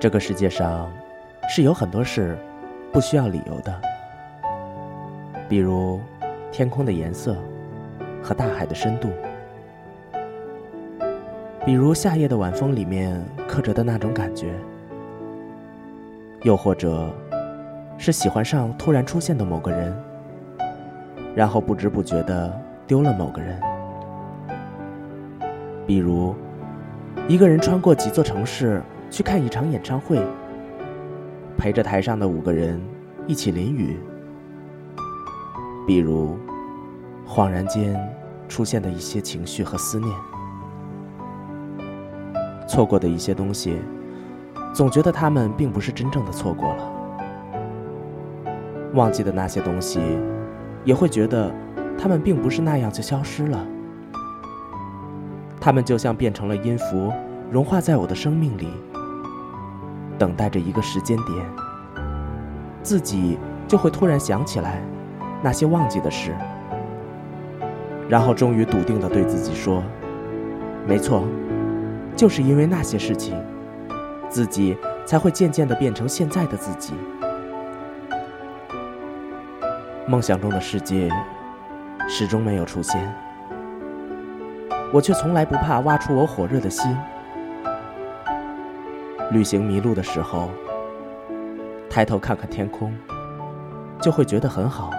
这个世界上是有很多事不需要理由的，比如天空的颜色和大海的深度，比如夏夜的晚风里面刻着的那种感觉，又或者是喜欢上突然出现的某个人，然后不知不觉的丢了某个人，比如一个人穿过几座城市。去看一场演唱会，陪着台上的五个人一起淋雨。比如，恍然间出现的一些情绪和思念，错过的一些东西，总觉得他们并不是真正的错过了；忘记的那些东西，也会觉得他们并不是那样就消失了。他们就像变成了音符，融化在我的生命里。等待着一个时间点，自己就会突然想起来那些忘记的事，然后终于笃定的对自己说：“没错，就是因为那些事情，自己才会渐渐的变成现在的自己。”梦想中的世界始终没有出现，我却从来不怕挖出我火热的心。旅行迷路的时候，抬头看看天空，就会觉得很好。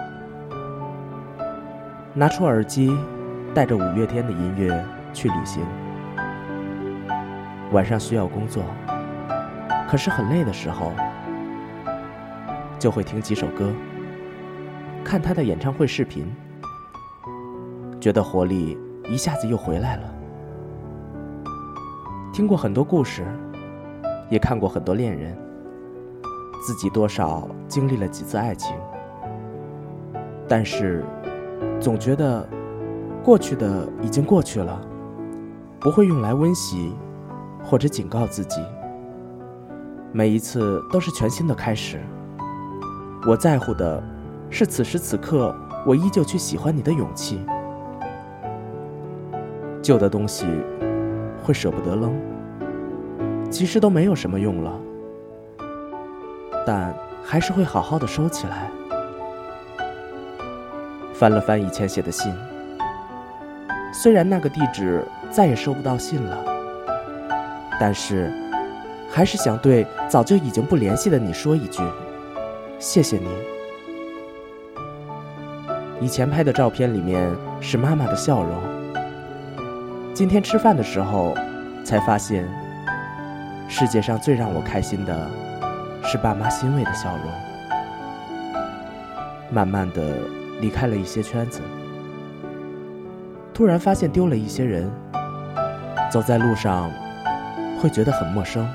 拿出耳机，带着五月天的音乐去旅行。晚上需要工作，可是很累的时候，就会听几首歌，看他的演唱会视频，觉得活力一下子又回来了。听过很多故事。也看过很多恋人，自己多少经历了几次爱情，但是总觉得过去的已经过去了，不会用来温习或者警告自己。每一次都是全新的开始。我在乎的是此时此刻我依旧去喜欢你的勇气。旧的东西会舍不得扔。其实都没有什么用了，但还是会好好的收起来。翻了翻以前写的信，虽然那个地址再也收不到信了，但是还是想对早就已经不联系的你说一句：谢谢你。以前拍的照片里面是妈妈的笑容，今天吃饭的时候才发现。世界上最让我开心的，是爸妈欣慰的笑容。慢慢的离开了一些圈子，突然发现丢了一些人，走在路上会觉得很陌生，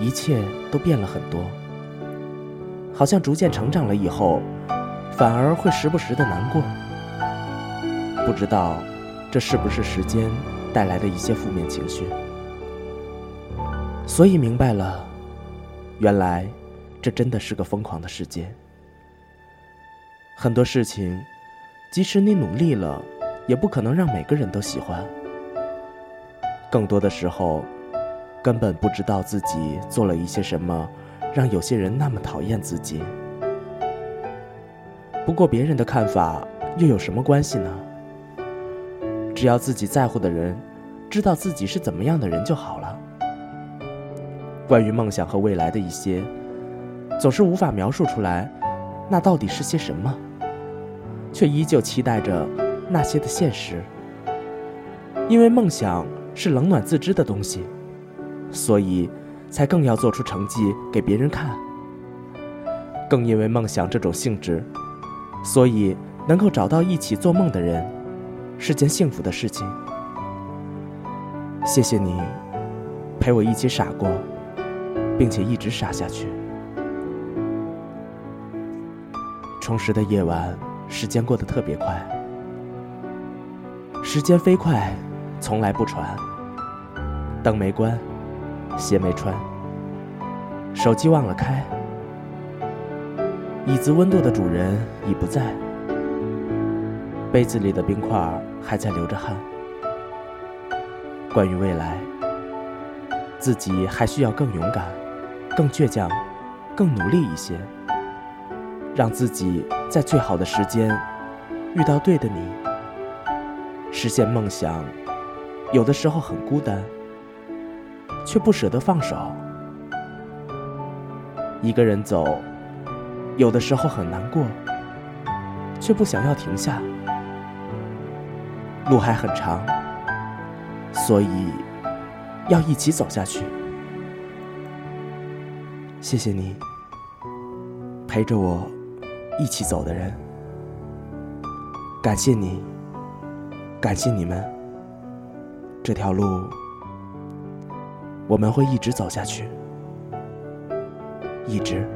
一切都变了很多，好像逐渐成长了以后，反而会时不时的难过。不知道这是不是时间带来的一些负面情绪。所以明白了，原来这真的是个疯狂的世界。很多事情，即使你努力了，也不可能让每个人都喜欢。更多的时候，根本不知道自己做了一些什么，让有些人那么讨厌自己。不过别人的看法又有什么关系呢？只要自己在乎的人，知道自己是怎么样的人就好了。关于梦想和未来的一些，总是无法描述出来，那到底是些什么？却依旧期待着那些的现实。因为梦想是冷暖自知的东西，所以才更要做出成绩给别人看。更因为梦想这种性质，所以能够找到一起做梦的人，是件幸福的事情。谢谢你，陪我一起傻过。并且一直傻下去。充实的夜晚，时间过得特别快。时间飞快，从来不传。灯没关，鞋没穿，手机忘了开，椅子温度的主人已不在，杯子里的冰块还在流着汗。关于未来。自己还需要更勇敢、更倔强、更努力一些，让自己在最好的时间遇到对的你。实现梦想，有的时候很孤单，却不舍得放手。一个人走，有的时候很难过，却不想要停下。路还很长，所以要一起走下去。谢谢你，陪着我一起走的人。感谢你，感谢你们。这条路，我们会一直走下去。一直。